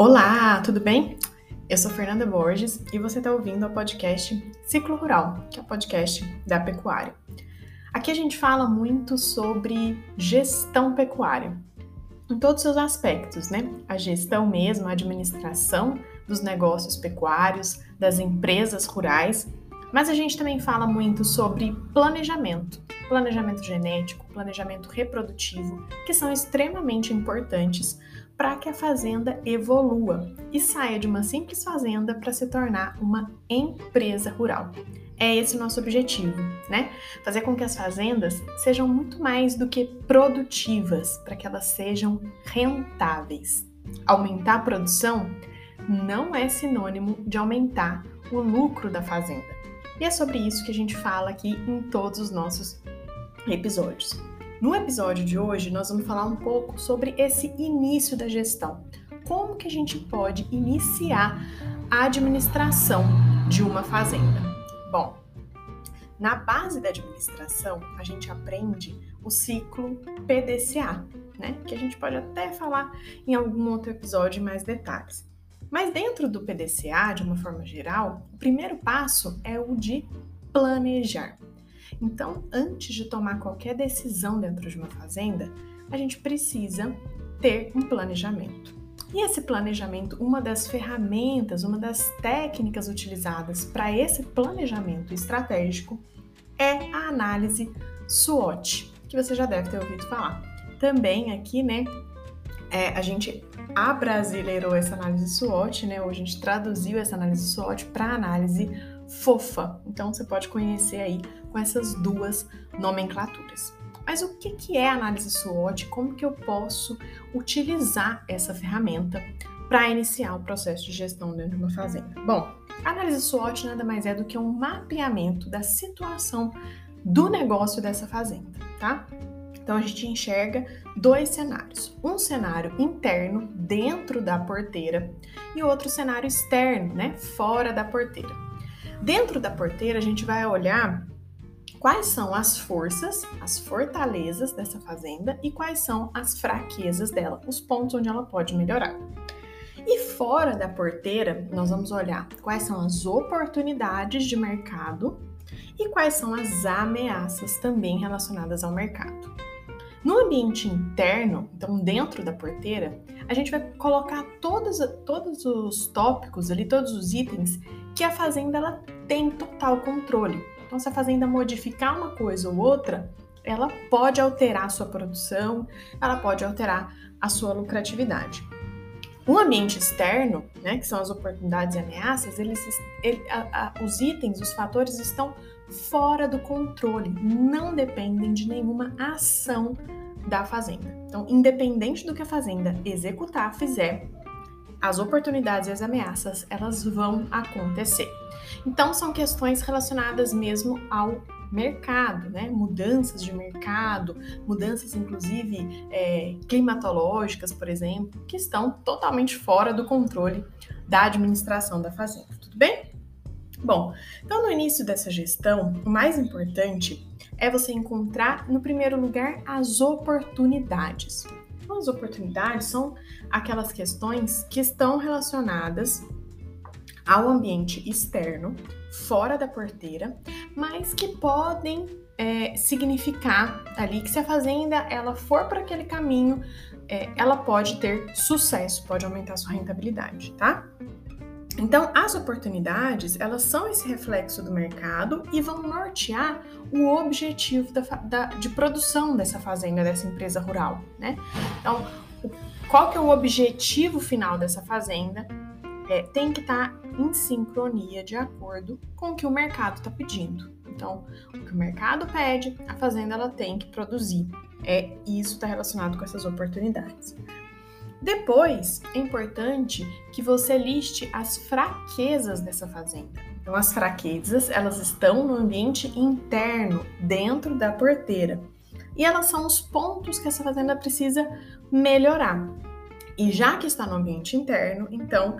Olá, tudo bem? Eu sou Fernanda Borges e você está ouvindo o podcast Ciclo Rural, que é o podcast da pecuária. Aqui a gente fala muito sobre gestão pecuária, em todos os seus aspectos, né? A gestão mesmo, a administração dos negócios pecuários, das empresas rurais, mas a gente também fala muito sobre planejamento, planejamento genético, planejamento reprodutivo, que são extremamente importantes para que a fazenda evolua e saia de uma simples fazenda para se tornar uma empresa rural. É esse o nosso objetivo, né? Fazer com que as fazendas sejam muito mais do que produtivas, para que elas sejam rentáveis. Aumentar a produção não é sinônimo de aumentar o lucro da fazenda. E é sobre isso que a gente fala aqui em todos os nossos episódios. No episódio de hoje, nós vamos falar um pouco sobre esse início da gestão. Como que a gente pode iniciar a administração de uma fazenda? Bom, na base da administração, a gente aprende o ciclo PDCA, né? Que a gente pode até falar em algum outro episódio em mais detalhes. Mas dentro do PDCA, de uma forma geral, o primeiro passo é o de planejar. Então, antes de tomar qualquer decisão dentro de uma fazenda, a gente precisa ter um planejamento. E esse planejamento, uma das ferramentas, uma das técnicas utilizadas para esse planejamento estratégico é a análise SWOT, que você já deve ter ouvido falar. Também aqui, né, é, a gente abrasileirou essa análise SWOT, né, ou a gente traduziu essa análise SWOT para análise fofa. Então você pode conhecer aí com essas duas nomenclaturas. Mas o que, que é análise SWOT? Como que eu posso utilizar essa ferramenta para iniciar o processo de gestão dentro de uma fazenda? Bom, a análise SWOT nada mais é do que um mapeamento da situação do negócio dessa fazenda, tá? Então a gente enxerga dois cenários: um cenário interno dentro da porteira e outro cenário externo, né, fora da porteira. Dentro da porteira a gente vai olhar quais são as forças, as fortalezas dessa fazenda e quais são as fraquezas dela, os pontos onde ela pode melhorar. E fora da porteira, nós vamos olhar quais são as oportunidades de mercado e quais são as ameaças também relacionadas ao mercado. No ambiente interno, então dentro da porteira, a gente vai colocar todos, todos os tópicos ali, todos os itens que a fazenda ela tem total controle. Então, se a fazenda modificar uma coisa ou outra, ela pode alterar a sua produção, ela pode alterar a sua lucratividade. O ambiente externo, né, que são as oportunidades e ameaças, eles, ele, a, a, os itens, os fatores estão fora do controle, não dependem de nenhuma ação da fazenda. Então, independente do que a fazenda executar, fizer, as oportunidades e as ameaças, elas vão acontecer. Então, são questões relacionadas mesmo ao mercado, né? Mudanças de mercado, mudanças inclusive é, climatológicas, por exemplo, que estão totalmente fora do controle da administração da fazenda. Tudo bem? Bom, então no início dessa gestão, o mais importante é você encontrar, no primeiro lugar, as oportunidades. Então, as oportunidades são aquelas questões que estão relacionadas ao ambiente externo, fora da porteira, mas que podem é, significar ali que se a fazenda ela for para aquele caminho, é, ela pode ter sucesso, pode aumentar sua rentabilidade, tá? Então, as oportunidades, elas são esse reflexo do mercado e vão nortear o objetivo da, da, de produção dessa fazenda, dessa empresa rural, né? Então, qual que é o objetivo final dessa fazenda? é, tem que estar tá em sincronia, de acordo com o que o mercado está pedindo. Então, o que o mercado pede, a fazenda ela tem que produzir. É isso está relacionado com essas oportunidades. Depois, é importante que você liste as fraquezas dessa fazenda. Então, as fraquezas, elas estão no ambiente interno, dentro da porteira. E elas são os pontos que essa fazenda precisa melhorar. E já que está no ambiente interno, então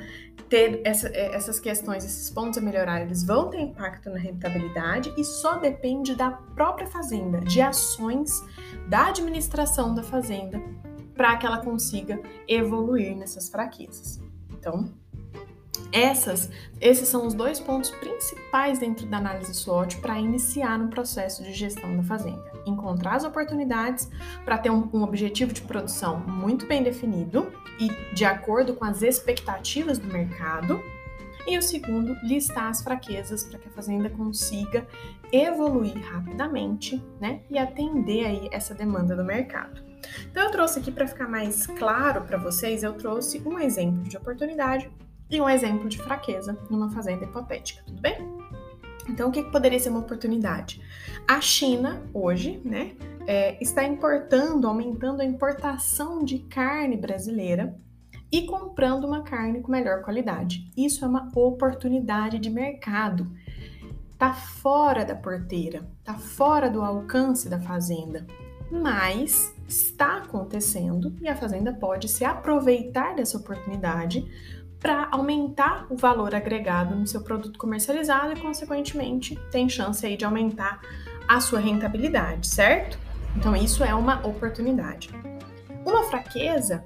ter essa, é, essas questões, esses pontos a melhorar, eles vão ter impacto na rentabilidade e só depende da própria fazenda, de ações da administração da fazenda para que ela consiga evoluir nessas fraquezas. Então, essas, esses são os dois pontos principais dentro da análise SWOT para iniciar no processo de gestão da fazenda. Encontrar as oportunidades para ter um, um, objetivo de produção muito bem definido e de acordo com as expectativas do mercado. E o segundo, listar as fraquezas para que a fazenda consiga evoluir rapidamente, né, e atender aí essa demanda do mercado. Então eu trouxe aqui para ficar mais claro para vocês, eu trouxe um exemplo de oportunidade e um exemplo de fraqueza numa fazenda hipotética, tudo bem? Então, o que, poderia ser uma oportunidade? A China, hoje, né, é, está importando, aumentando a importação de carne brasileira e comprando uma carne com melhor qualidade. Isso é uma oportunidade de mercado. Tá fora da porteira, tá fora do alcance da fazenda, mas está acontecendo e a fazenda pode se aproveitar dessa oportunidade para aumentar o valor agregado no seu produto comercializado e, consequentemente, tem chance aí de aumentar a sua rentabilidade, certo? Então, isso é uma oportunidade. Uma fraqueza,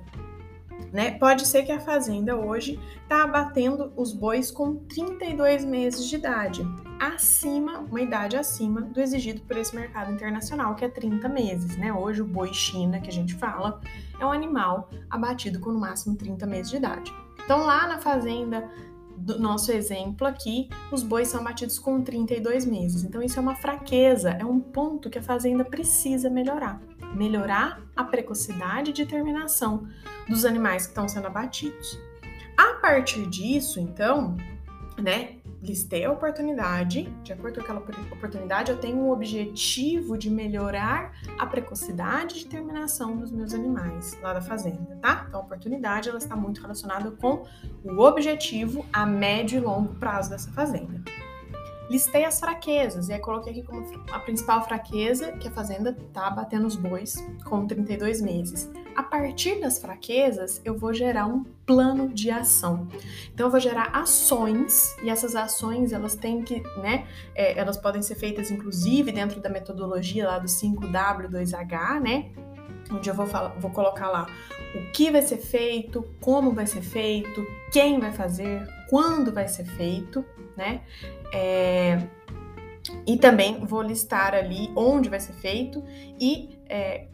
né? Pode ser que a fazenda hoje está abatendo os bois com 32 meses de idade, acima, uma idade acima do exigido por esse mercado internacional, que é 30 meses, né? Hoje o boi China, que a gente fala, é um animal abatido com no máximo 30 meses de idade. Então, lá na fazenda do nosso exemplo aqui, os bois são abatidos com 32 meses. Então, isso é uma fraqueza, é um ponto que a fazenda precisa melhorar. Melhorar a precocidade de terminação dos animais que estão sendo abatidos. A partir disso, então, né, listei a oportunidade, de acordo com aquela oportunidade, eu tenho um objetivo de melhorar a precocidade de terminação dos meus animais lá da fazenda, tá? Então, a oportunidade ela está muito relacionada com o objetivo a médio e longo prazo dessa fazenda listei as fraquezas e aí coloquei aqui como a principal fraqueza que a fazenda tá batendo os bois com 32 meses. A partir das fraquezas, eu vou gerar um plano de ação. Então eu vou gerar ações e essas ações elas têm que, né, é, elas podem ser feitas inclusive dentro da metodologia lá do 5W2H, né? Onde eu vou, falar, vou colocar lá o que vai ser feito, como vai ser feito, quem vai fazer, quando vai ser feito, né? É, e também vou listar ali onde vai ser feito e é,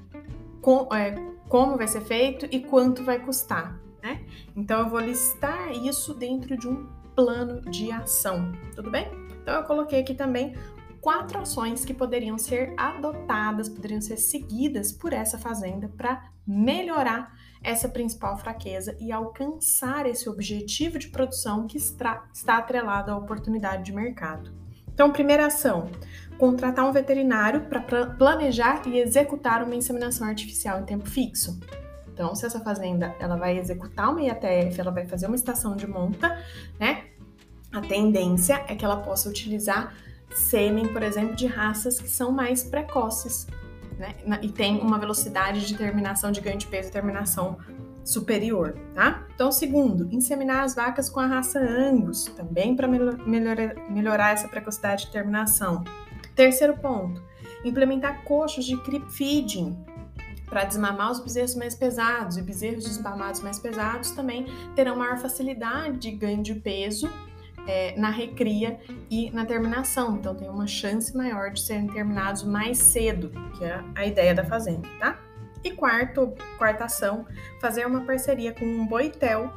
com, é, como vai ser feito e quanto vai custar, né? Então eu vou listar isso dentro de um plano de ação, tudo bem? Então eu coloquei aqui também quatro ações que poderiam ser adotadas, poderiam ser seguidas por essa fazenda para melhorar essa principal fraqueza e alcançar esse objetivo de produção que está, está atrelado à oportunidade de mercado. Então, primeira ação: contratar um veterinário para planejar e executar uma inseminação artificial em tempo fixo. Então, se essa fazenda ela vai executar uma IATF, ela vai fazer uma estação de monta, né? A tendência é que ela possa utilizar sêmen, por exemplo, de raças que são mais precoces, né? E tem uma velocidade de terminação de ganho de peso e terminação superior, tá? Então, segundo, inseminar as vacas com a raça Angus, também para melhorar, melhorar essa precocidade de terminação. Terceiro ponto, implementar coxos de creep feeding para desmamar os bezerros mais pesados e bezerros desmamados mais pesados também terão maior facilidade de ganho de peso é, na recria e na terminação. Então tem uma chance maior de serem terminados mais cedo, que é a ideia da fazenda, tá? E quarto, quarta ação, fazer uma parceria com um boitel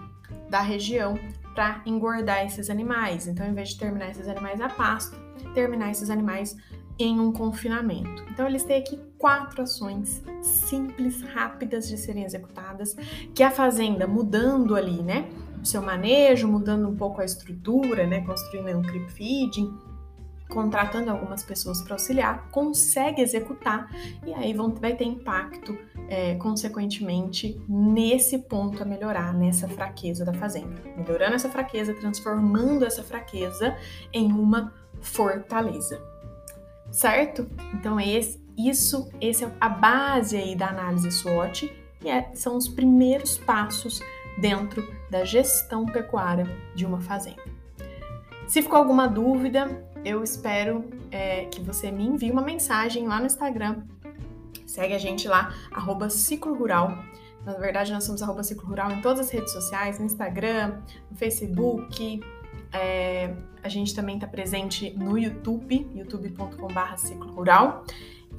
da região para engordar esses animais. Então, em vez de terminar esses animais a pasto, terminar esses animais em um confinamento. Então, eu listei aqui quatro ações simples, rápidas de serem executadas, que a fazenda mudando ali, né, o seu manejo, mudando um pouco a estrutura, né, construindo um creep feeding, contratando algumas pessoas para auxiliar, consegue executar e aí vão, vai ter impacto, é, consequentemente, nesse ponto a melhorar, nessa fraqueza da fazenda. Melhorando essa fraqueza, transformando essa fraqueza em uma fortaleza. Certo? Então, esse, isso, esse é a base aí da análise SWOT e é, são os primeiros passos dentro da gestão pecuária de uma fazenda. Se ficou alguma dúvida, eu espero é, que você me envie uma mensagem lá no Instagram. Segue a gente lá, arroba Ciclo Rural. Na verdade, nós somos arroba Ciclo Rural em todas as redes sociais, no Instagram, no Facebook. É, a gente também está presente no YouTube, youtube.com.br Ciclo Rural.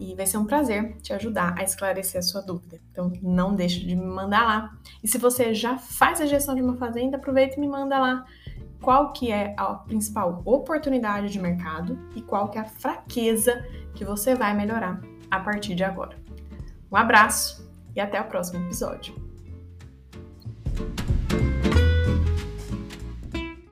E vai ser um prazer te ajudar a esclarecer a sua dúvida. Então, não deixe de me mandar lá. E se você já faz a gestão de uma fazenda, aproveita e me manda lá qual que é a principal oportunidade de mercado e qual que é a fraqueza que você vai melhorar a partir de agora. Um abraço e até o próximo episódio.